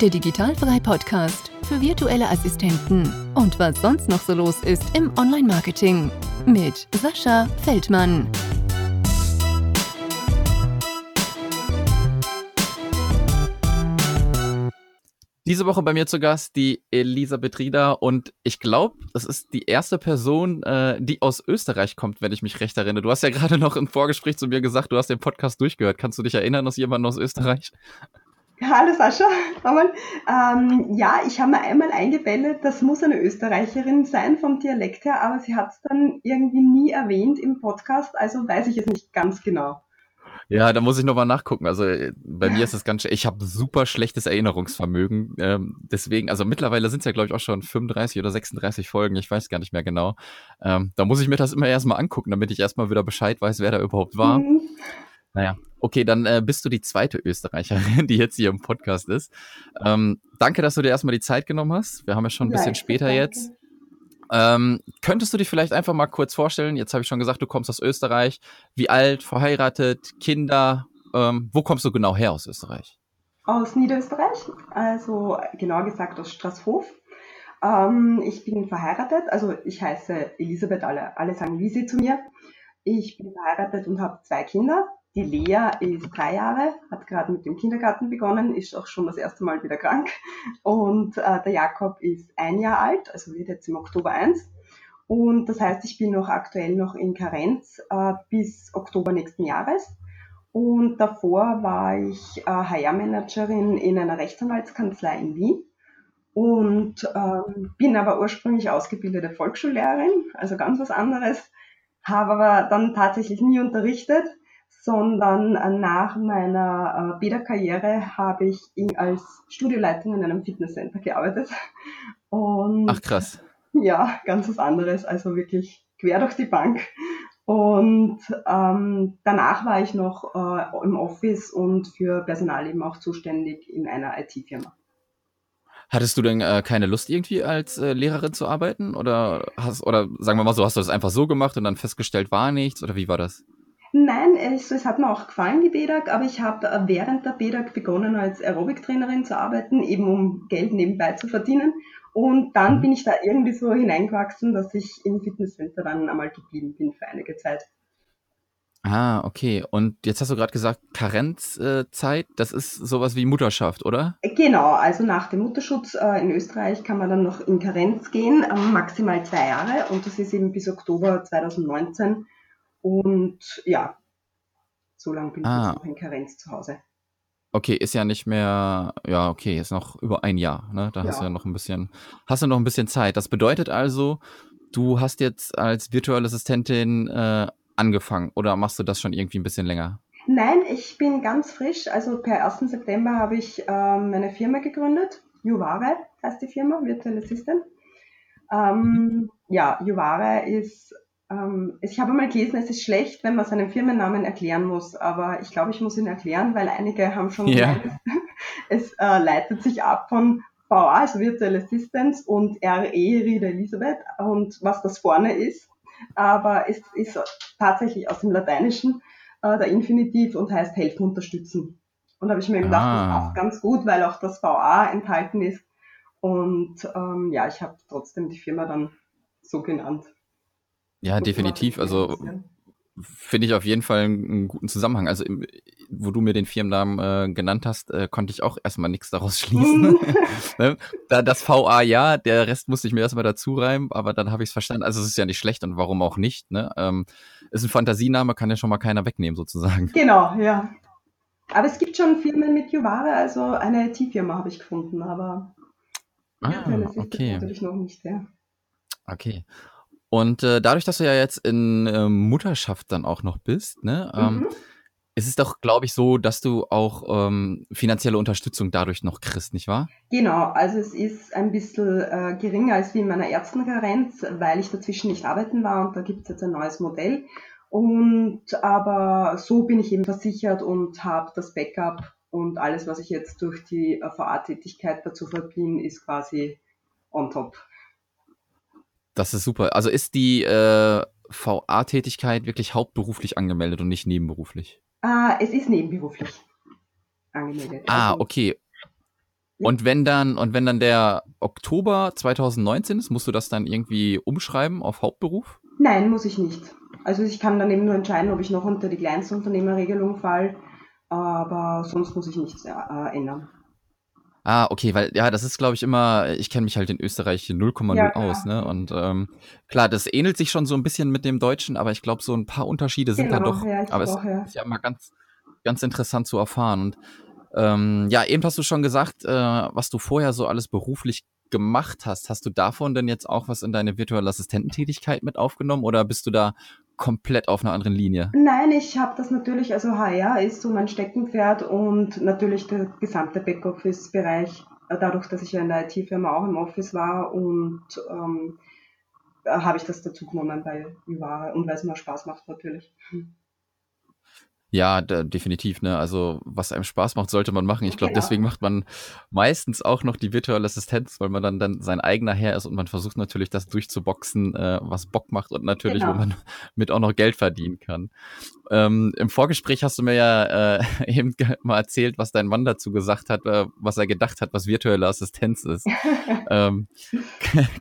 der Digitalfrei Podcast für virtuelle Assistenten und was sonst noch so los ist im Online-Marketing mit Sascha Feldmann. Diese Woche bei mir zu Gast die Elisabeth Rieder und ich glaube, das ist die erste Person, äh, die aus Österreich kommt, wenn ich mich recht erinnere. Du hast ja gerade noch im Vorgespräch zu mir gesagt, du hast den Podcast durchgehört. Kannst du dich erinnern, dass jemand aus Österreich? Hallo Sascha, ähm, ja, ich habe mir einmal eingebellet, das muss eine Österreicherin sein vom Dialekt her, aber sie hat es dann irgendwie nie erwähnt im Podcast, also weiß ich es nicht ganz genau. Ja, da muss ich nochmal nachgucken. Also äh, bei mir ist das ganz, ich habe super schlechtes Erinnerungsvermögen. Ähm, deswegen, also mittlerweile sind es ja, glaube ich, auch schon 35 oder 36 Folgen, ich weiß gar nicht mehr genau. Ähm, da muss ich mir das immer erstmal angucken, damit ich erstmal wieder Bescheid weiß, wer da überhaupt war. Mhm. Naja, okay, dann äh, bist du die zweite Österreicherin, die jetzt hier im Podcast ist. Ähm, danke, dass du dir erstmal die Zeit genommen hast. Wir haben ja schon ein bisschen später danke. jetzt. Ähm, könntest du dich vielleicht einfach mal kurz vorstellen? Jetzt habe ich schon gesagt, du kommst aus Österreich. Wie alt, verheiratet, Kinder? Ähm, wo kommst du genau her aus Österreich? Aus Niederösterreich, also genauer gesagt aus Straßhof. Ähm, ich bin verheiratet, also ich heiße Elisabeth, alle, alle sagen Lisi zu mir. Ich bin verheiratet und habe zwei Kinder. Die Lea ist drei Jahre, hat gerade mit dem Kindergarten begonnen, ist auch schon das erste Mal wieder krank. Und äh, der Jakob ist ein Jahr alt, also wird jetzt im Oktober eins. Und das heißt, ich bin noch aktuell noch in Karenz äh, bis Oktober nächsten Jahres. Und davor war ich äh, HR-Managerin in einer Rechtsanwaltskanzlei in Wien und ähm, bin aber ursprünglich ausgebildete Volksschullehrerin, also ganz was anderes, habe aber dann tatsächlich nie unterrichtet sondern äh, nach meiner äh, Bäderkarriere habe ich als Studioleitung in einem Fitnesscenter gearbeitet. Und Ach krass. Ja, ganz was anderes, also wirklich quer durch die Bank. Und ähm, danach war ich noch äh, im Office und für Personal eben auch zuständig in einer IT-Firma. Hattest du denn äh, keine Lust irgendwie als äh, Lehrerin zu arbeiten oder hast oder sagen wir mal so, hast du das einfach so gemacht und dann festgestellt war nichts oder wie war das? Nein, es, es hat mir auch gefallen, die BEDAG, aber ich habe äh, während der BEDAG begonnen, als Aerobic-Trainerin zu arbeiten, eben um Geld nebenbei zu verdienen. Und dann mhm. bin ich da irgendwie so hineingewachsen, dass ich im Fitnesscenter dann einmal geblieben bin für einige Zeit. Ah, okay. Und jetzt hast du gerade gesagt, Karenzzeit, das ist sowas wie Mutterschaft, oder? Genau, also nach dem Mutterschutz äh, in Österreich kann man dann noch in Karenz gehen, maximal zwei Jahre und das ist eben bis Oktober 2019 und ja, so lange bin ah. ich jetzt noch in Karenz zu Hause. Okay, ist ja nicht mehr, ja, okay, ist noch über ein Jahr, ne? Da ja. hast du ja noch ein bisschen, hast du noch ein bisschen Zeit. Das bedeutet also, du hast jetzt als virtuelle Assistentin äh, angefangen oder machst du das schon irgendwie ein bisschen länger? Nein, ich bin ganz frisch. Also per 1. September habe ich ähm, meine Firma gegründet. Juvare heißt die Firma, Virtual Assistant. Ähm, mhm. Ja, Juvare ist ähm, ich habe mal gelesen, es ist schlecht, wenn man seinen Firmennamen erklären muss, aber ich glaube, ich muss ihn erklären, weil einige haben schon ja. gemeint, es äh, leitet sich ab von VA, also Virtual Assistance, und RE, Rita Elisabeth, und was das vorne ist. Aber es ist tatsächlich aus dem Lateinischen äh, der Infinitiv und heißt helfen, unterstützen. Und da habe ich mir gedacht, ah. das passt ganz gut, weil auch das VA enthalten ist. Und ähm, ja, ich habe trotzdem die Firma dann so genannt. Ja, definitiv. Also finde ich auf jeden Fall einen, guten Zusammenhang. Also im, wo du mir den Firmennamen äh, genannt hast, äh, konnte ich auch erstmal nichts daraus schließen. ne? da, das VA ja, der Rest musste ich mir erstmal dazu reimen, aber dann habe ich es verstanden. Also es ist ja nicht schlecht und warum auch nicht. Ne? Ähm, ist ein Fantasiename, kann ja schon mal keiner wegnehmen sozusagen. Genau, ja. Aber es gibt schon Firmen mit Juvare, also eine IT-Firma habe ich gefunden, aber ah, ja, okay. natürlich noch nicht, ja. Okay. Und äh, dadurch, dass du ja jetzt in äh, Mutterschaft dann auch noch bist, ne, ähm, mhm. ist es doch, glaube ich, so, dass du auch ähm, finanzielle Unterstützung dadurch noch kriegst, nicht wahr? Genau, also es ist ein bisschen äh, geringer als wie in meiner Ärztenkarenz, weil ich dazwischen nicht arbeiten war und da gibt es jetzt ein neues Modell. Und aber so bin ich eben versichert und habe das Backup und alles, was ich jetzt durch die äh, VA-Tätigkeit dazu verdiene, ist quasi on top. Das ist super. Also ist die äh, VA-Tätigkeit wirklich hauptberuflich angemeldet und nicht nebenberuflich? Ah, es ist nebenberuflich angemeldet. Ah, also, okay. Und wenn dann, und wenn dann der Oktober 2019 ist, musst du das dann irgendwie umschreiben auf Hauptberuf? Nein, muss ich nicht. Also ich kann dann eben nur entscheiden, ob ich noch unter die Kleinstunternehmerregelung falle, aber sonst muss ich nichts äh, ändern. Ah, okay, weil ja, das ist, glaube ich, immer, ich kenne mich halt in Österreich 0,0 ja, aus, ne? Und ähm, klar, das ähnelt sich schon so ein bisschen mit dem Deutschen, aber ich glaube, so ein paar Unterschiede sind genau, da doch. Ja, aber es ja. ist ja mal ganz, ganz interessant zu erfahren. Und ähm, ja, eben hast du schon gesagt, äh, was du vorher so alles beruflich gemacht hast. Hast du davon denn jetzt auch was in deine virtuelle Assistententätigkeit mit aufgenommen oder bist du da komplett auf einer anderen Linie? Nein, ich habe das natürlich, also HR ist so mein Steckenpferd und natürlich der gesamte Backoffice-Bereich, äh, dadurch, dass ich ja in der IT-Firma auch im Office war und ähm, habe ich das dazu genommen bei Ivare und weil es mir Spaß macht natürlich. Ja, da, definitiv, ne? Also, was einem Spaß macht, sollte man machen. Ich glaube, genau. deswegen macht man meistens auch noch die virtuelle Assistenz, weil man dann, dann sein eigener Herr ist und man versucht natürlich, das durchzuboxen, äh, was Bock macht und natürlich, genau. wo man mit auch noch Geld verdienen kann. Ähm, Im Vorgespräch hast du mir ja äh, eben mal erzählt, was dein Mann dazu gesagt hat, äh, was er gedacht hat, was virtuelle Assistenz ist. ähm,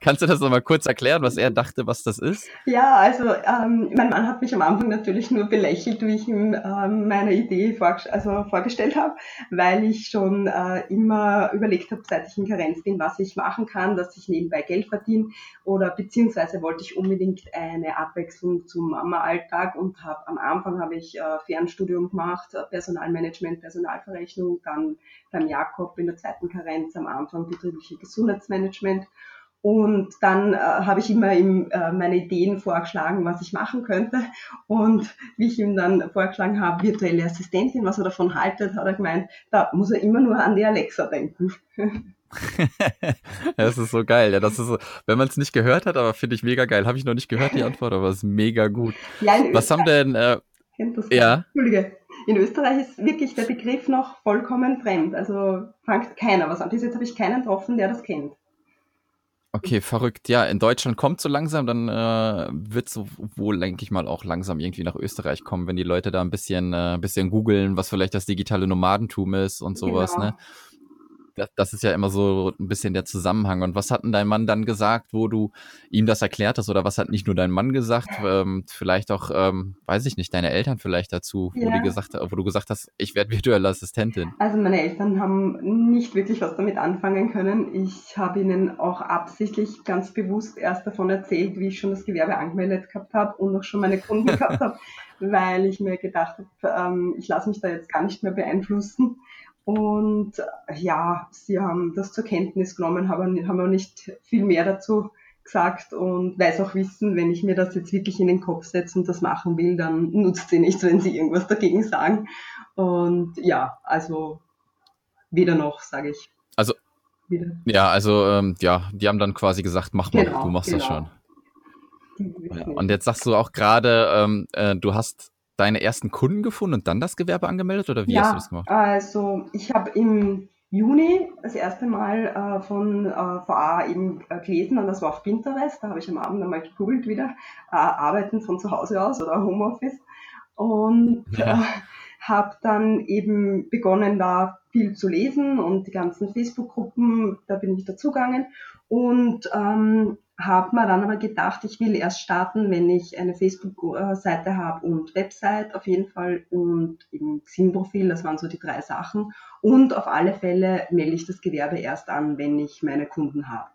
kannst du das nochmal kurz erklären, was er dachte, was das ist? Ja, also ähm, mein Mann hat mich am Anfang natürlich nur belächelt, wie ich ihm ähm, meine Idee also vorgestellt habe, weil ich schon äh, immer überlegt habe, seit ich in Karenz bin, was ich machen kann, dass ich nebenbei Geld verdiene. Oder beziehungsweise wollte ich unbedingt eine Abwechslung zum Mama-Alltag und habe am Anfang habe ich äh, Fernstudium gemacht, äh, Personalmanagement, Personalverrechnung, dann beim Jakob in der zweiten Karenz am Anfang betriebliche Gesundheitsmanagement und dann äh, habe ich immer ihm äh, meine Ideen vorgeschlagen, was ich machen könnte. Und wie ich ihm dann vorgeschlagen habe, virtuelle Assistentin, was er davon haltet, hat er gemeint, da muss er immer nur an die Alexa denken. das ist so geil. Ja, das ist so, wenn man es nicht gehört hat, aber finde ich mega geil. Habe ich noch nicht gehört, die Antwort, aber es ist mega gut. Ja, was haben denn. Äh, ja. Entschuldige. In Österreich ist wirklich der Begriff noch vollkommen fremd. Also fängt keiner was an. Bis jetzt habe ich keinen getroffen, der das kennt. Okay, verrückt. Ja, in Deutschland kommt so langsam, dann äh, wird so wohl, denke ich mal, auch langsam irgendwie nach Österreich kommen, wenn die Leute da ein bisschen, äh, ein bisschen googeln, was vielleicht das digitale Nomadentum ist und sowas, genau. ne? Das, das ist ja immer so ein bisschen der Zusammenhang. Und was hat denn dein Mann dann gesagt, wo du ihm das erklärt hast? Oder was hat nicht nur dein Mann gesagt, ähm, vielleicht auch, ähm, weiß ich nicht, deine Eltern vielleicht dazu, wo, ja. die gesagt, wo du gesagt hast, ich werde virtuelle Assistentin? Also meine Eltern haben nicht wirklich was damit anfangen können. Ich habe ihnen auch absichtlich ganz bewusst erst davon erzählt, wie ich schon das Gewerbe angemeldet gehabt habe und auch schon meine Kunden gehabt habe, weil ich mir gedacht habe, ähm, ich lasse mich da jetzt gar nicht mehr beeinflussen. Und ja, sie haben das zur Kenntnis genommen, haben, haben aber nicht viel mehr dazu gesagt und weiß auch wissen, wenn ich mir das jetzt wirklich in den Kopf setze und das machen will, dann nutzt sie nichts, wenn sie irgendwas dagegen sagen. Und ja, also weder noch, sage ich. Also wieder. Ja, also ähm, ja, die haben dann quasi gesagt, mach mal, genau, du machst genau. das schon. Ja, und jetzt sagst du auch gerade, ähm, äh, du hast deine ersten Kunden gefunden und dann das Gewerbe angemeldet oder wie ja, hast du das gemacht? Also ich habe im Juni das erste Mal äh, von äh, VA eben äh, gelesen und das war auf Pinterest. Da habe ich am Abend einmal gegoogelt wieder, äh, Arbeiten von zu Hause aus oder Homeoffice und ja. Äh, habe dann eben begonnen, da viel zu lesen und die ganzen Facebook-Gruppen, da bin ich dazugegangen und ähm, habe mir dann aber gedacht, ich will erst starten, wenn ich eine Facebook-Seite habe und Website auf jeden Fall und eben Xing-Profil, das waren so die drei Sachen. Und auf alle Fälle melde ich das Gewerbe erst an, wenn ich meine Kunden habe.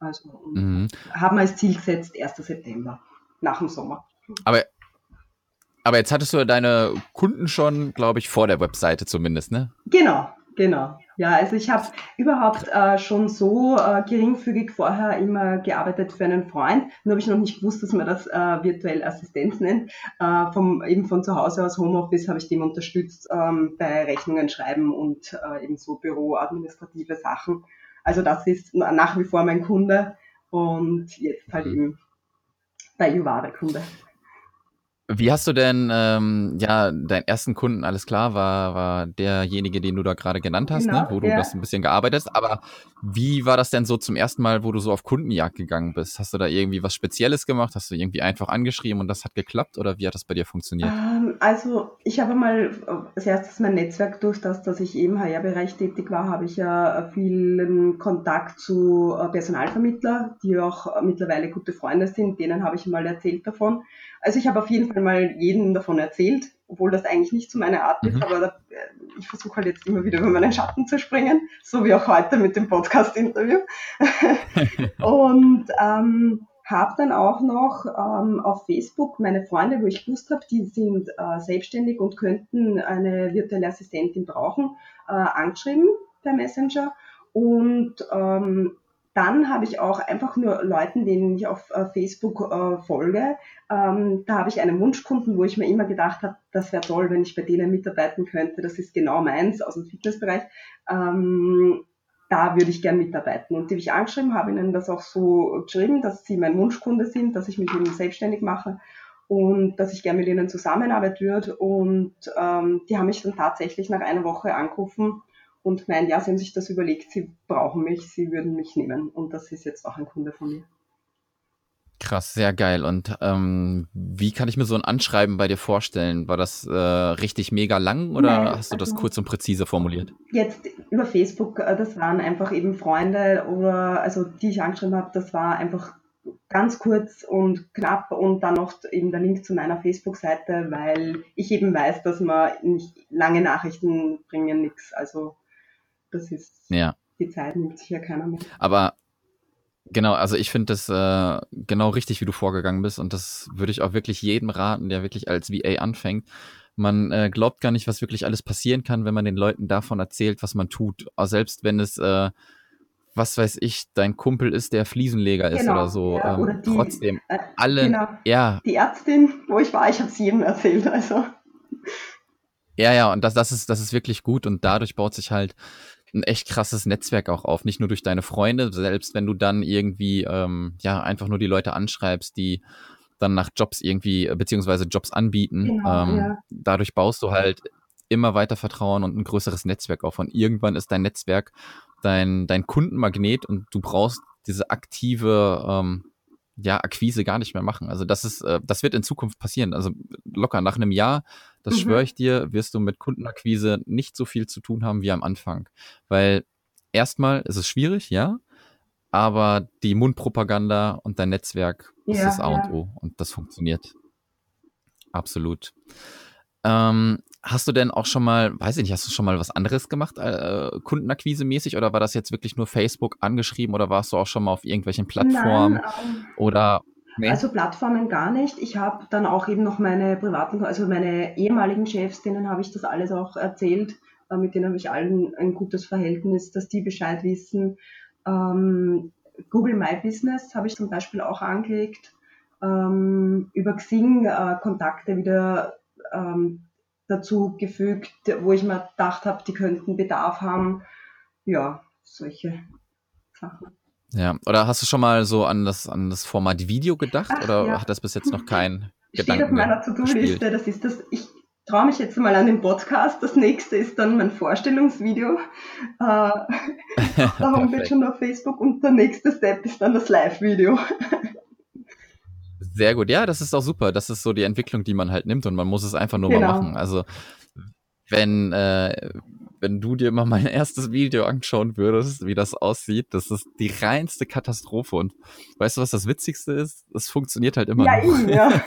Also mhm. haben wir als Ziel gesetzt 1. September, nach dem Sommer. Aber, aber jetzt hattest du deine Kunden schon, glaube ich, vor der Webseite zumindest, ne? Genau, genau. Ja, also ich habe überhaupt äh, schon so äh, geringfügig vorher immer gearbeitet für einen Freund. Nur habe ich noch nicht gewusst, dass man das äh, virtuell Assistenz nennt. Äh, vom, eben von zu Hause aus Homeoffice habe ich dem unterstützt ähm, bei Rechnungen schreiben und äh, eben so büroadministrative Sachen. Also das ist nach wie vor mein Kunde und jetzt halt mhm. eben bei Juvare Kunde. Wie hast du denn, ähm, ja, deinen ersten Kunden, alles klar, war, war derjenige, den du da gerade genannt hast, ne, genau, ne? wo du ja. das ein bisschen gearbeitet hast. Aber wie war das denn so zum ersten Mal, wo du so auf Kundenjagd gegangen bist? Hast du da irgendwie was Spezielles gemacht? Hast du irgendwie einfach angeschrieben und das hat geklappt? Oder wie hat das bei dir funktioniert? Ähm, also ich habe mal als erstes mein Netzwerk durch das, dass ich im HR-Bereich tätig war, habe ich ja vielen Kontakt zu äh, Personalvermittler, die auch mittlerweile gute Freunde sind. Denen habe ich mal erzählt davon. Also ich habe auf jeden Fall mal jedem davon erzählt, obwohl das eigentlich nicht zu meiner Art ist, mhm. aber äh, ich versuche halt jetzt immer wieder über meinen Schatten zu springen, so wie auch heute mit dem Podcast-Interview. und ähm, habe dann auch noch ähm, auf Facebook meine Freunde, wo ich gewusst habe, die sind äh, selbstständig und könnten eine virtuelle Assistentin brauchen, äh, angeschrieben per Messenger. Und ähm, dann habe ich auch einfach nur Leuten, denen ich auf äh, Facebook äh, folge, ähm, da habe ich einen Wunschkunden, wo ich mir immer gedacht habe, das wäre toll, wenn ich bei denen mitarbeiten könnte. Das ist genau meins aus dem Fitnessbereich. Ähm, da würde ich gern mitarbeiten. Und die habe ich angeschrieben, habe ihnen das auch so geschrieben, dass sie mein Wunschkunde sind, dass ich mich mit ihnen selbstständig mache und dass ich gerne mit ihnen zusammenarbeiten würde. Und ähm, die haben mich dann tatsächlich nach einer Woche angerufen und meinen, ja, sie haben sich das überlegt, sie brauchen mich, sie würden mich nehmen. Und das ist jetzt auch ein Kunde von mir. Krass, sehr geil. Und ähm, wie kann ich mir so ein Anschreiben bei dir vorstellen? War das äh, richtig mega lang oder Nein, hast du das also kurz und präzise formuliert? Jetzt über Facebook, äh, das waren einfach eben Freunde oder also die ich angeschrieben habe, das war einfach ganz kurz und knapp und dann noch eben der Link zu meiner Facebook-Seite, weil ich eben weiß, dass man nicht lange Nachrichten bringen nichts. Also das ist ja. die Zeit nimmt sich ja keiner mehr. Aber Genau, also ich finde das äh, genau richtig, wie du vorgegangen bist und das würde ich auch wirklich jedem raten, der wirklich als VA anfängt. Man äh, glaubt gar nicht, was wirklich alles passieren kann, wenn man den Leuten davon erzählt, was man tut. Auch selbst wenn es, äh, was weiß ich, dein Kumpel ist, der Fliesenleger ist genau, oder so. Ja, ähm, oder die, trotzdem, äh, alle, genau, ja. Die Ärztin, wo ich war, ich habe es jedem erzählt, also. Ja, ja, und das, das, ist, das ist wirklich gut und dadurch baut sich halt ein echt krasses Netzwerk auch auf, nicht nur durch deine Freunde, selbst wenn du dann irgendwie ähm, ja einfach nur die Leute anschreibst, die dann nach Jobs irgendwie äh, beziehungsweise Jobs anbieten. Genau, ähm, ja. Dadurch baust du halt immer weiter Vertrauen und ein größeres Netzwerk auf. Und irgendwann ist dein Netzwerk dein, dein Kundenmagnet und du brauchst diese aktive ähm, ja, Akquise gar nicht mehr machen. Also das ist, äh, das wird in Zukunft passieren. Also locker nach einem Jahr, das mhm. schwöre ich dir, wirst du mit Kundenakquise nicht so viel zu tun haben wie am Anfang. Weil erstmal ist es schwierig, ja, aber die Mundpropaganda und dein Netzwerk ja, ist das A ja. und O und das funktioniert. Absolut. Ähm, hast du denn auch schon mal, weiß ich nicht, hast du schon mal was anderes gemacht, äh, Kundenakquise-mäßig oder war das jetzt wirklich nur Facebook angeschrieben oder warst du auch schon mal auf irgendwelchen Plattformen Nein, ähm, oder Nee. Also Plattformen gar nicht. Ich habe dann auch eben noch meine privaten, also meine ehemaligen Chefs, denen habe ich das alles auch erzählt. Äh, mit denen habe ich allen ein gutes Verhältnis, dass die Bescheid wissen. Ähm, Google My Business habe ich zum Beispiel auch angelegt. Ähm, über Xing äh, Kontakte wieder ähm, dazu gefügt, wo ich mir gedacht habe, die könnten Bedarf haben. Ja, solche Sachen. Ja, oder hast du schon mal so an das, an das Format Video gedacht Ach, oder ja. hat das bis jetzt noch kein Steht Gedanken auf meiner To-Do-Liste, das ist das, ich traue mich jetzt mal an den Podcast, das nächste ist dann mein Vorstellungsvideo äh, auf der Homepage und auf Facebook und der nächste Step ist dann das Live-Video. Sehr gut. Ja, das ist auch super. Das ist so die Entwicklung, die man halt nimmt und man muss es einfach nur genau. mal machen. Also wenn, äh, wenn du dir mal mein erstes Video anschauen würdest, wie das aussieht, das ist die reinste Katastrophe. Und weißt du, was das Witzigste ist? Es funktioniert halt immer ja, noch. Ja.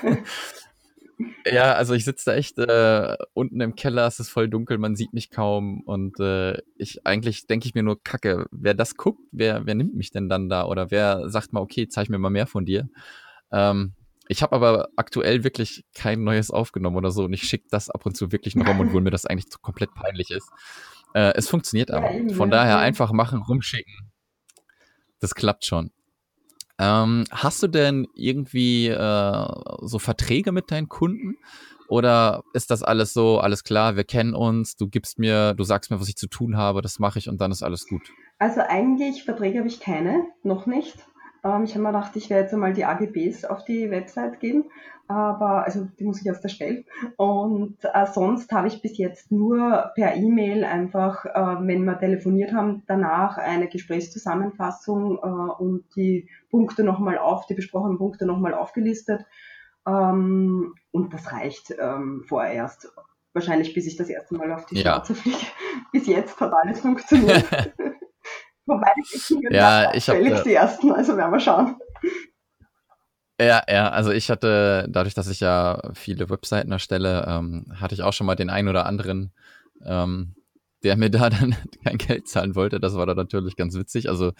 ja, also ich sitze da echt äh, unten im Keller, es ist voll dunkel, man sieht mich kaum. Und äh, ich eigentlich denke ich mir nur, Kacke, wer das guckt, wer, wer nimmt mich denn dann da? Oder wer sagt mal, okay, zeig mir mal mehr von dir? Ähm, ich habe aber aktuell wirklich kein neues aufgenommen oder so und ich schicke das ab und zu wirklich noch rum, obwohl mir das eigentlich komplett peinlich ist. Äh, es funktioniert aber. Von daher einfach machen, rumschicken. Das klappt schon. Ähm, hast du denn irgendwie äh, so Verträge mit deinen Kunden? Oder ist das alles so, alles klar, wir kennen uns, du gibst mir, du sagst mir, was ich zu tun habe, das mache ich und dann ist alles gut? Also eigentlich Verträge habe ich keine, noch nicht. Ähm, ich habe mir gedacht, ich werde jetzt einmal die AGBs auf die Website geben, aber also die muss ich erst erstellen. Und äh, sonst habe ich bis jetzt nur per E-Mail einfach, äh, wenn wir telefoniert haben, danach eine Gesprächszusammenfassung äh, und die Punkte nochmal auf, die besprochenen Punkte nochmal aufgelistet. Ähm, und das reicht ähm, vorerst. Wahrscheinlich, bis ich das erste Mal auf die Ja. Schnauze fliege. Bis jetzt hat alles funktioniert. Wobei die Ja, ich hab völlig da- die ersten, also werden wir schauen. Ja, ja, also ich hatte, dadurch, dass ich ja viele Webseiten erstelle, ähm, hatte ich auch schon mal den einen oder anderen, ähm, der mir da dann kein Geld zahlen wollte. Das war dann natürlich ganz witzig. Also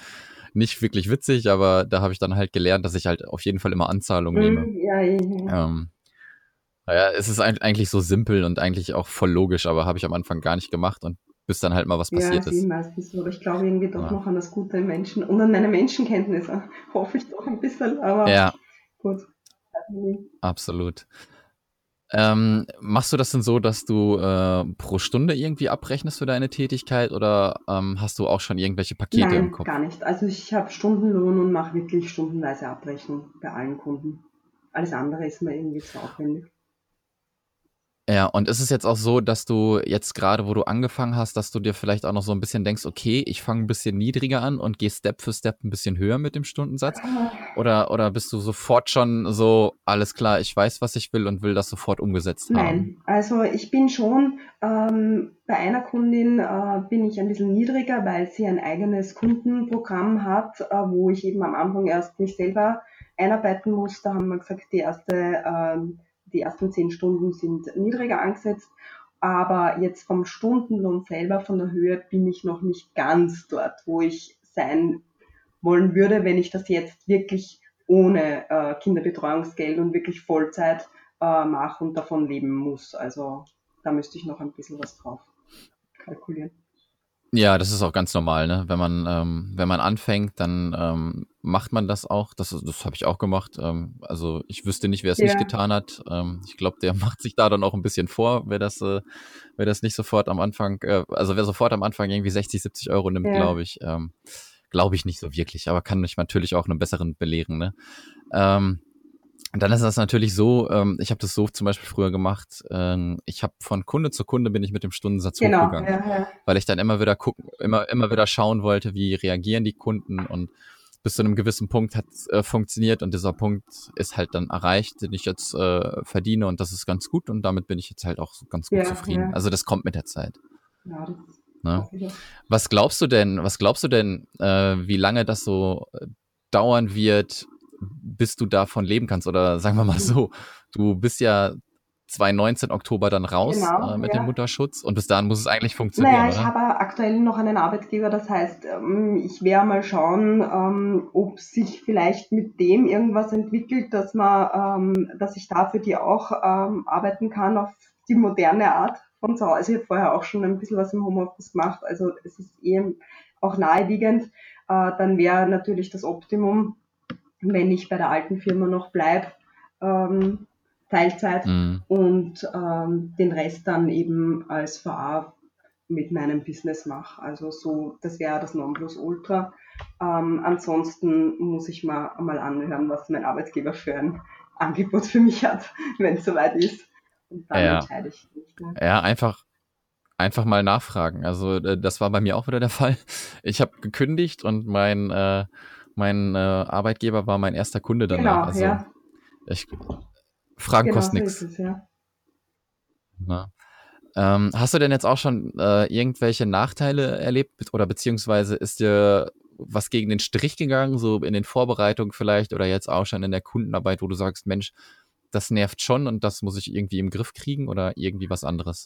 nicht wirklich witzig, aber da habe ich dann halt gelernt, dass ich halt auf jeden Fall immer Anzahlung nehme. Mm, Ja, ja, ja. Ähm, naja, es ist eigentlich so simpel und eigentlich auch voll logisch, aber habe ich am Anfang gar nicht gemacht und bis dann halt mal was Ja, passiert ist eh ist. meistens. Aber ich glaube irgendwie doch Ja. noch an das Gute im Menschen und an meine Menschenkenntnisse. Hoffe ich doch ein bisschen, aber Ja, gut. Absolut. Ähm, machst du das denn so, dass du äh, pro Stunde irgendwie abrechnest für deine Tätigkeit oder ähm, hast du auch schon irgendwelche Pakete im Nein, Kopf? gar nicht. Also ich habe Stundenlohn und mache wirklich stundenweise Abrechnung bei allen Kunden. Alles andere ist mir irgendwie zu aufwendig. Ja, und ist es jetzt auch so, dass du jetzt gerade, wo du angefangen hast, dass du dir vielleicht auch noch so ein bisschen denkst, okay, ich fange ein bisschen niedriger an und gehe Step für Step ein bisschen höher mit dem Stundensatz? Oder, oder bist du sofort schon so, alles klar, ich weiß, was ich will und will das sofort umgesetzt haben? Nein, also ich bin schon, ähm, bei einer Kundin äh, bin ich ein bisschen niedriger, weil sie ein eigenes Kundenprogramm hat, äh, wo ich eben am Anfang erst mich selber einarbeiten muss. Da haben wir gesagt, die, erste, ähm, die ersten zehn Stunden sind niedriger angesetzt. Aber jetzt vom Stundenlohn selber, von der Höhe, bin ich noch nicht ganz dort, wo ich sein wollen würde, wenn ich das jetzt wirklich ohne äh, Kinderbetreuungsgeld und wirklich Vollzeit äh, mache und davon leben muss. Also da müsste ich noch ein bisschen was drauf kalkulieren. Ja, das ist auch ganz normal, ne? Wenn man, ähm, wenn man anfängt, dann ähm, macht man das auch. Das, das habe ich auch gemacht. Ähm, also ich wüsste nicht, wer es nicht Ja. getan hat. Ähm, ich glaube, der macht sich da dann auch ein bisschen vor, wer das, äh, wer das nicht sofort am Anfang, äh, also wer sofort am Anfang irgendwie 60, 70 Euro nimmt, Ja. glaube ich. Ähm, glaube ich nicht so wirklich, aber kann mich natürlich auch einem besseren belehren, ne? Ähm, und dann ist das natürlich so, ähm, ich habe das so zum Beispiel früher gemacht, ähm, ich habe von Kunde zu Kunde bin ich mit dem Stundensatz Genau, hochgegangen ja, ja. weil ich dann immer wieder gucken, immer, immer wieder schauen wollte, wie reagieren die Kunden und bis zu einem gewissen Punkt hat es äh, funktioniert und dieser Punkt ist halt dann erreicht, den ich jetzt äh, verdiene und das ist ganz gut und damit bin ich jetzt halt auch ganz gut Ja, zufrieden. Also das kommt mit der Zeit. ja Ne? Was glaubst du denn, was glaubst du denn, äh, wie lange das so äh, dauern wird, bis du davon leben kannst? Oder sagen wir mal so, du bist ja 2019 Oktober dann raus Genau, äh, mit ja. dem Mutterschutz und bis dahin muss es eigentlich funktionieren, Naja, ich oder? habe aktuell noch einen Arbeitgeber, das heißt, ähm, ich werde mal schauen, ähm, ob sich vielleicht mit dem irgendwas entwickelt, dass man, ähm, dass ich da für die auch arbeiten kann auf die moderne Art von zu Hause. Ich habe vorher auch schon ein bisschen was im Homeoffice gemacht, also es ist eben auch naheliegend. Äh, dann wäre natürlich das Optimum, wenn ich bei der alten Firma noch bleibe, ähm, Teilzeit Mhm. und ähm, den Rest dann eben als VA mit meinem Business mache. Also so, das wäre das Nonplusultra. Ähm, ansonsten muss ich mal mal anhören, was mein Arbeitgeber für ein Angebot für mich hat, wenn es soweit ist. Und dann Ja. entscheide ich mich. Ne? Ja, einfach, einfach mal nachfragen. Also äh, das war bei mir auch wieder der Fall. Ich habe gekündigt und mein, äh, mein äh, Arbeitgeber war mein erster Kunde danach. Genau, also ja. ich, Fragen Genau kostet nichts. ja. Ähm, hast du denn jetzt auch schon äh, irgendwelche Nachteile erlebt oder beziehungsweise ist dir was gegen den Strich gegangen, so in den Vorbereitungen vielleicht oder jetzt auch schon in der Kundenarbeit, wo du sagst, Mensch, das nervt schon und das muss ich irgendwie im Griff kriegen oder irgendwie was anderes?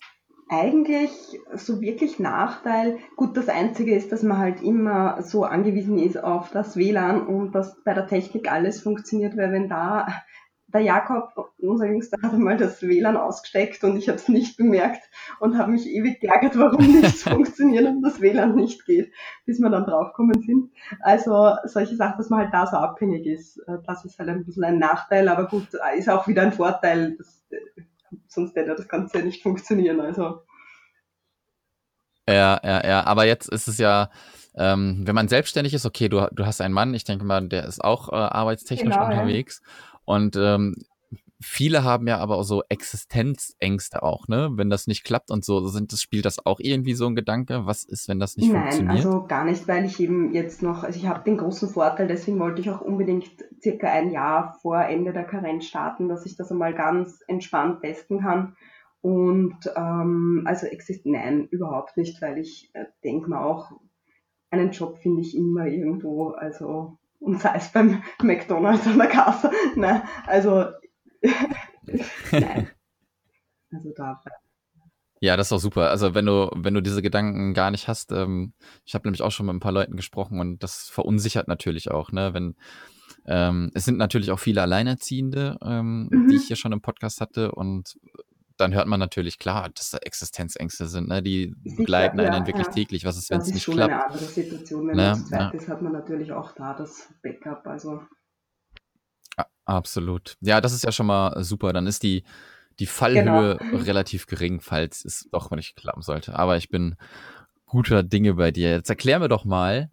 Eigentlich so wirklich Nachteil. Gut, das Einzige ist, dass man halt immer so angewiesen ist auf das WLAN und dass bei der Technik alles funktioniert, weil wenn da der Jakob, unser Jüngster, hat einmal das WLAN ausgesteckt und ich habe es nicht bemerkt und habe mich ewig geärgert, warum nichts funktioniert und das WLAN nicht geht, bis wir dann draufgekommen sind. Also solche Sachen, dass man halt da so abhängig ist, äh, das ist halt ein bisschen ein Nachteil, aber gut, äh, ist auch wieder ein Vorteil. Das, äh, sonst hätte das Ganze nicht funktionieren. Also Ja, ja, ja. Aber jetzt ist es ja, ähm, wenn man selbstständig ist, okay, du, du hast einen Mann, ich denke mal, der ist auch äh, arbeitstechnisch Genau, ja. unterwegs. Und ähm, viele haben ja aber auch so Existenzängste auch, ne? Wenn das nicht klappt und so, sind das, spielt das auch irgendwie so ein Gedanke? Was ist, wenn das nicht Nein, funktioniert? also gar nicht, weil ich eben jetzt noch, also ich habe den großen Vorteil, deswegen wollte ich auch unbedingt circa ein Jahr vor Ende der Karenz starten, dass ich das einmal ganz entspannt testen kann. Und ähm, also exist nein, überhaupt nicht, weil ich äh, denke mir auch, einen Job finde ich immer irgendwo, also und sei es beim McDonalds an der Kasse. Nein, also nein. Also da. Ja, das ist auch super. Also wenn du, wenn du diese Gedanken gar nicht hast, ähm, ich habe nämlich auch schon mit ein paar Leuten gesprochen und das verunsichert natürlich auch, ne? Wenn ähm, es sind natürlich auch viele Alleinerziehende, ähm, mhm. die ich hier schon im Podcast hatte und dann hört man natürlich klar, dass da Existenzängste sind, ne? die begleiten einen ja, wirklich ja. täglich. Was ist, wenn es nicht klappt? Das ist schon eine andere Situation. Wenn ne? man zweit ja. ist, hat man natürlich auch da das Backup. Also. Absolut. Ja, das ist ja schon mal super. Dann ist die, die Fallhöhe genau. relativ gering, falls es doch nicht klappen sollte. Aber ich bin guter Dinge bei dir. Jetzt erklär mir doch mal,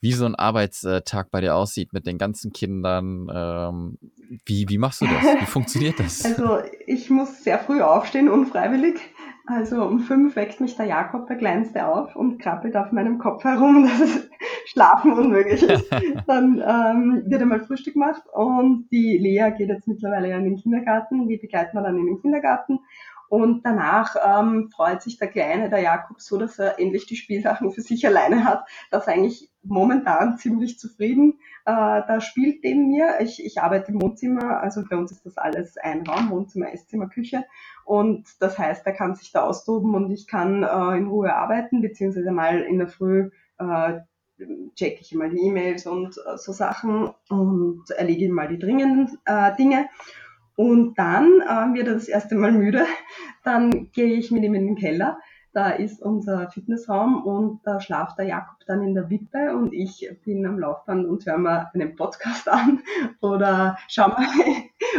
wie so ein Arbeitstag bei dir aussieht mit den ganzen Kindern. Ähm, wie, wie machst du das? Wie funktioniert das? Also ich muss sehr früh aufstehen, unfreiwillig. Also um fünf weckt mich der Jakob, der Kleinste, auf und krabbelt auf meinem Kopf herum, dass es Schlafen unmöglich ist. Dann ähm, wird einmal Frühstück gemacht und die Lea geht jetzt mittlerweile in den Kindergarten. Die begleiten wir dann in den Kindergarten und danach ähm, freut sich der Kleine, der Jakob, so, dass er endlich die Spielsachen für sich alleine hat. Das eigentlich momentan ziemlich zufrieden. Äh, da spielt neben mir. Ich, ich arbeite im Wohnzimmer, also bei uns ist das alles ein Raum, Wohnzimmer, Esszimmer, Küche. Und das heißt, er kann sich da austoben und ich kann äh, in Ruhe arbeiten, beziehungsweise mal in der Früh äh, checke ich mal die E-Mails und äh, so Sachen und erlege mal die dringenden äh, Dinge. Und dann äh, wird er das erste Mal müde. Dann gehe ich mit ihm in den Keller. Da ist unser Fitnessraum und da schlaft der Jakob dann in der Wippe und ich bin am Laufband und höre mir einen Podcast an oder schau mal,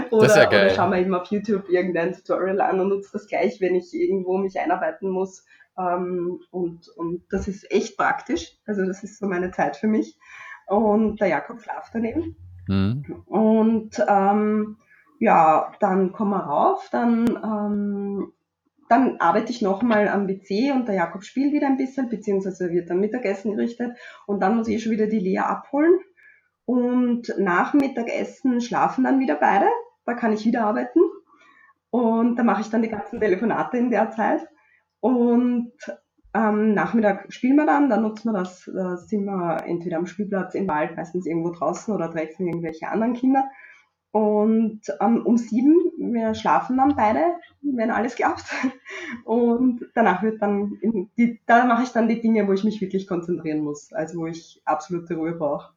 oder, ja oder schau mal eben auf YouTube irgendein Tutorial an und nutze das gleich, wenn ich irgendwo mich einarbeiten muss. Ähm, und, und das ist echt praktisch. Also das ist so meine Zeit für mich. Und der Jakob schlaft daneben. Mhm. Und ähm, ja, dann kommen wir rauf, dann, ähm, dann arbeite ich nochmal am WC und der Jakob spielt wieder ein bisschen, beziehungsweise wird dann Mittagessen gerichtet und dann muss ich schon wieder die Lea abholen. Und nach Mittagessen schlafen dann wieder beide, da kann ich wieder arbeiten. Und da mache ich dann die ganzen Telefonate in der Zeit. Und am Nachmittag spielen wir dann, dann nutzen wir das, da sind wir entweder am Spielplatz im Wald, meistens irgendwo draußen oder treffen irgendwelche anderen Kinder. Und ähm, um sieben, wir schlafen dann beide, wenn alles klappt. Und danach wird dann, die, da mache ich dann die Dinge, wo ich mich wirklich konzentrieren muss, also wo ich absolute Ruhe brauche.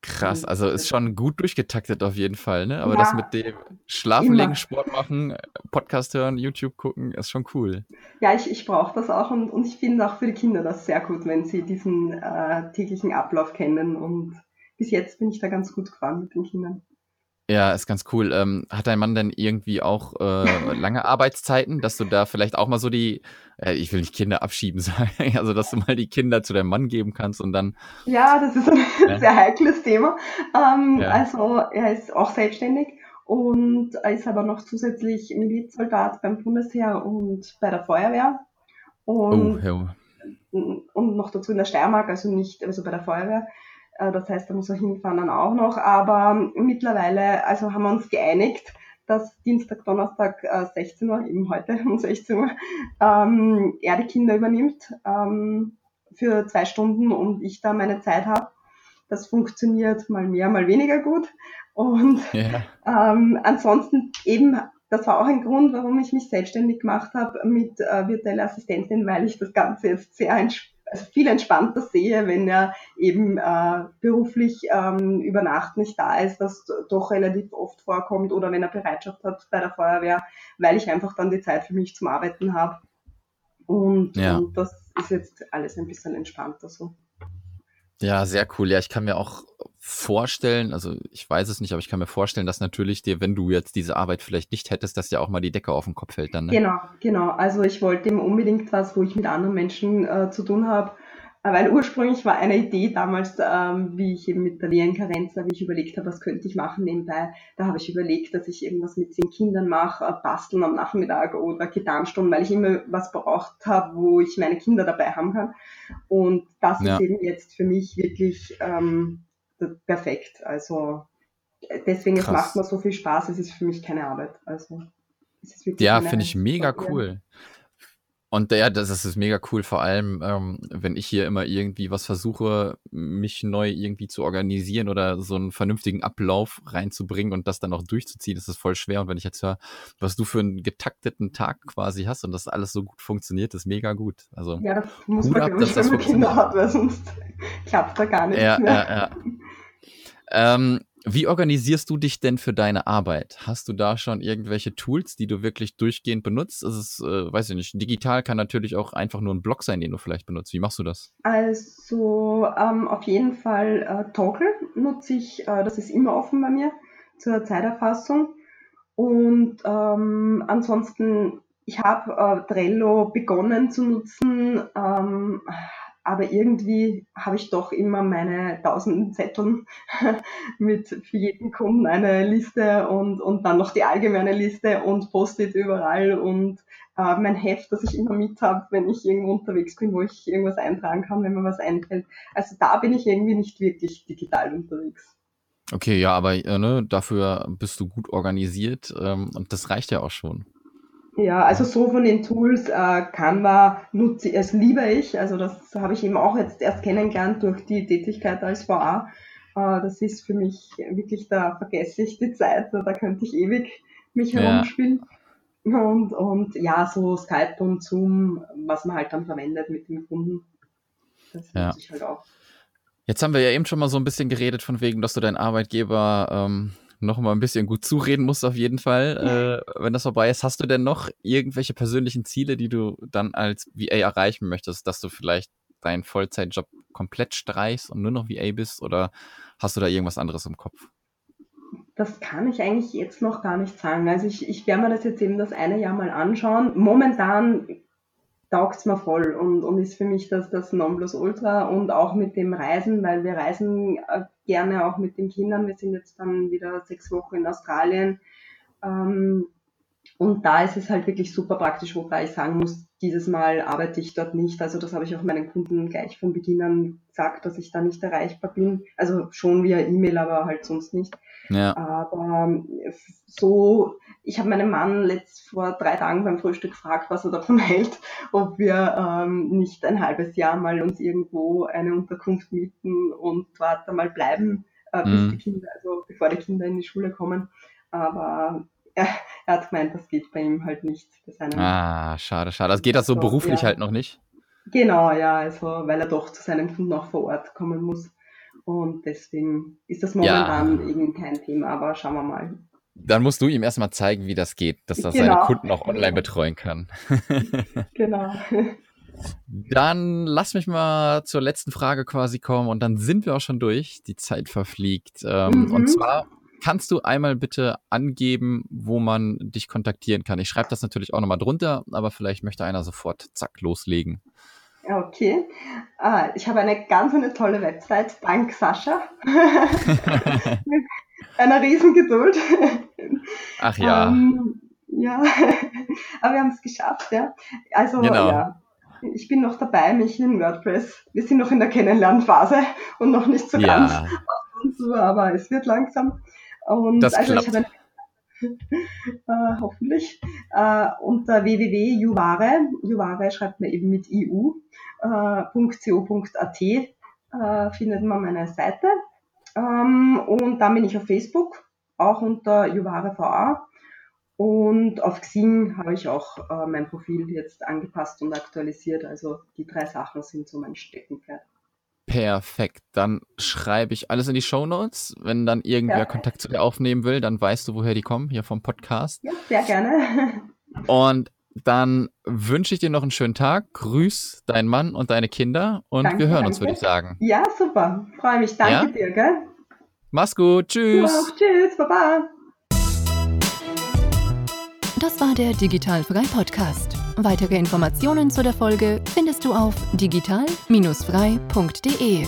Krass, also ist schon gut durchgetaktet auf jeden Fall, ne? Aber ja, das mit dem Schlafen legen, Sport machen, Podcast hören, YouTube gucken, ist schon cool. Ja, ich, ich brauche das auch und, und ich finde auch für die Kinder das sehr gut, wenn sie diesen äh, täglichen Ablauf kennen und bis jetzt bin ich da ganz gut gefahren mit den Kindern. Ja, ist ganz cool. Ähm, hat dein Mann denn irgendwie auch äh, lange Arbeitszeiten, dass du da vielleicht auch mal so die, äh, ich will nicht Kinder abschieben sagen, also dass du mal die Kinder zu deinem Mann geben kannst und dann. Ja, das ist ein ja. sehr heikles Thema. Ähm, ja. Also er ist auch selbstständig und er ist aber noch zusätzlich Milizsoldat beim Bundesheer und bei der Feuerwehr. Und, oh, ja. und noch dazu in der Steiermark, also nicht, also bei der Feuerwehr. Äh, das heißt, da muss er hinfahren dann auch noch. Aber mittlerweile, also haben wir uns geeinigt, dass Dienstag, Donnerstag 16 äh, Uhr, eben heute um 16 Uhr, ähm, er die Kinder übernimmt ähm, für zwei Stunden und ich da meine Zeit habe. Das funktioniert mal mehr, mal weniger gut. Und ja. ähm, ansonsten eben, das war auch ein Grund, warum ich mich selbstständig gemacht habe mit äh, virtueller Assistentin, weil ich das Ganze jetzt sehr entspannt also viel entspannter sehe, wenn er eben äh, beruflich ähm, über Nacht nicht da ist, das doch relativ oft vorkommt oder wenn er Bereitschaft hat bei der Feuerwehr, weil ich einfach dann die Zeit für mich zum Arbeiten habe. Und, ja. und das ist jetzt alles ein bisschen entspannter so. Ja, sehr cool. Ja, ich kann mir auch vorstellen, also ich weiß es nicht, aber ich kann mir vorstellen, dass natürlich dir, wenn du jetzt diese Arbeit vielleicht nicht hättest, dass dir auch mal die Decke auf den Kopf fällt dann. Ne? Genau, genau. Also ich wollte eben unbedingt was, wo ich mit anderen Menschen äh, zu tun habe, Weil ursprünglich war eine Idee damals, ähm, wie ich eben mit der Lehrenkarenz, wie ich überlegt habe, was könnte ich machen nebenbei. Da habe ich überlegt, dass ich irgendwas mit den Kindern mache, äh, basteln am Nachmittag oder Gitarrenstunden, weil ich immer was braucht habe, wo ich meine Kinder dabei haben kann. Und das ja. ist eben jetzt für mich wirklich ähm, perfekt. Also deswegen, Krass. es macht mir so viel Spaß, es ist für mich keine Arbeit. Also ja, finde ich mega cool. Und ja, das, das ist mega cool, vor allem, ähm, wenn ich hier immer irgendwie was versuche, mich neu irgendwie zu organisieren oder so einen vernünftigen Ablauf reinzubringen und das dann auch durchzuziehen, das ist voll schwer. Und wenn ich jetzt höre, was du für einen getakteten Tag quasi hast und das alles so gut funktioniert, ist mega gut. Also, ja, das muss man, ab, dass das Kinder hat, weil sonst klappt da gar nichts ja, mehr. Ja, ja. Ähm, wie organisierst du dich denn für deine Arbeit? Hast du da schon irgendwelche Tools, die du wirklich durchgehend benutzt? Es ist, äh, weiß ich nicht, digital kann natürlich auch einfach nur ein Blog sein, den du vielleicht benutzt. Wie machst du das? Also ähm, auf jeden Fall äh, Toggle nutze ich, äh, das ist immer offen bei mir zur Zeiterfassung. Und ähm, ansonsten, ich habe äh, Trello begonnen zu nutzen, ähm, aber irgendwie habe ich doch immer meine tausenden Zetteln mit für jeden Kunden eine Liste und, und dann noch die allgemeine Liste und Post-it überall und äh, mein Heft, das ich immer mit habe, wenn ich irgendwo unterwegs bin, wo ich irgendwas eintragen kann, wenn mir was einfällt. Also da bin ich irgendwie nicht wirklich digital unterwegs. Okay, ja, aber äh, ne, dafür bist du gut organisiert ähm, und das reicht ja auch schon. Ja, also so von den Tools äh, Canva nutze ich, es liebe ich. Also das habe ich eben auch jetzt erst kennengelernt durch die Tätigkeit als VA. Äh, das ist für mich wirklich, da vergesse ich die Zeit, da könnte ich ewig mich herumspielen. Ja. Und, und ja, so Skype und Zoom, was man halt dann verwendet mit dem Kunden. Das ja. nutze ich halt auch. Jetzt haben wir ja eben schon mal so ein bisschen geredet von wegen, dass du deinen Arbeitgeber ähm, noch mal ein bisschen gut zureden musst auf jeden Fall, äh, wenn das vorbei ist. Hast du denn noch irgendwelche persönlichen Ziele, die du dann als VA erreichen möchtest, dass du vielleicht deinen Vollzeitjob komplett streichst und nur noch VA bist oder hast du da irgendwas anderes im Kopf? Das kann ich eigentlich jetzt noch gar nicht sagen. Also ich, ich werde mir das jetzt eben das eine Jahr mal anschauen. Momentan taugt es mir voll und, und ist für mich das, das Nonplusultra und auch mit dem Reisen, weil wir reisen äh, gerne auch mit den Kindern. Wir sind jetzt dann wieder sechs Wochen in Australien. Ähm, und da ist es halt wirklich super praktisch, wobei ich sagen muss, dieses Mal arbeite ich dort nicht. Also das habe ich auch meinen Kunden gleich von Beginn an gesagt, dass ich da nicht erreichbar bin. Also schon via E-Mail, aber halt sonst nicht. Ja. Aber ähm, so, ich habe meinen Mann letzt vor drei Tagen beim Frühstück gefragt, was er davon hält, ob wir ähm, nicht ein halbes Jahr mal uns irgendwo eine Unterkunft mieten und dort einmal bleiben, äh, bis mhm. die Kinder, also bevor die Kinder in die Schule kommen. Aber er, er hat gemeint, das geht bei ihm halt nicht. ah, schade, schade. Also geht das so also, beruflich ja. halt noch nicht? Genau, ja, also weil er doch zu seinen Kunden auch vor Ort kommen muss. Und deswegen ist das momentan ja. eben kein Thema, aber schauen wir mal. Dann musst du ihm erstmal zeigen, wie das geht, dass er genau. seine Kunden auch online betreuen kann. genau. Dann lass mich mal zur letzten Frage quasi kommen und dann sind wir auch schon durch. Die Zeit verfliegt. Ähm, mhm. Und zwar kannst du einmal bitte angeben, wo man dich kontaktieren kann? Ich schreibe das natürlich auch nochmal drunter, aber vielleicht möchte einer sofort zack loslegen. Okay. Ah, ich habe eine ganz eine tolle Website. Dank Sascha. Einer riesen Geduld. Ach ja. Ähm, ja, aber wir haben es geschafft, ja. Also genau. ja, ich bin noch dabei, mich in WordPress. Wir sind noch in der Kennenlernphase und noch nicht so ja. ganz so, aber es wird langsam. Und das also klappt. ich habe äh, hoffentlich, äh, unter www.juware, Juware schreibt man eben mit iu.co.at, äh, äh, findet man meine Seite. Ähm, und dann bin ich auf Facebook, auch unter Juware VA. Und auf Xing habe ich auch äh, mein Profil jetzt angepasst und aktualisiert. Also die drei Sachen sind so mein Steckenpferd. Perfekt. Dann schreibe ich alles in die Show Notes. Wenn dann irgendwer ja. Kontakt zu dir aufnehmen will, dann weißt du, woher die kommen, hier vom Podcast. Ja, sehr gerne. Und dann wünsche ich dir noch einen schönen Tag. Grüß deinen Mann und deine Kinder und danke, wir hören danke. uns, würde ich sagen. Ja, super. Freue mich. Danke ja? dir, gell? Mach's gut. Tschüss. Ja, tschüss. Baba. Das war der Digitalfrei Podcast. Weitere Informationen zu der Folge findest du auf digital-frei.de.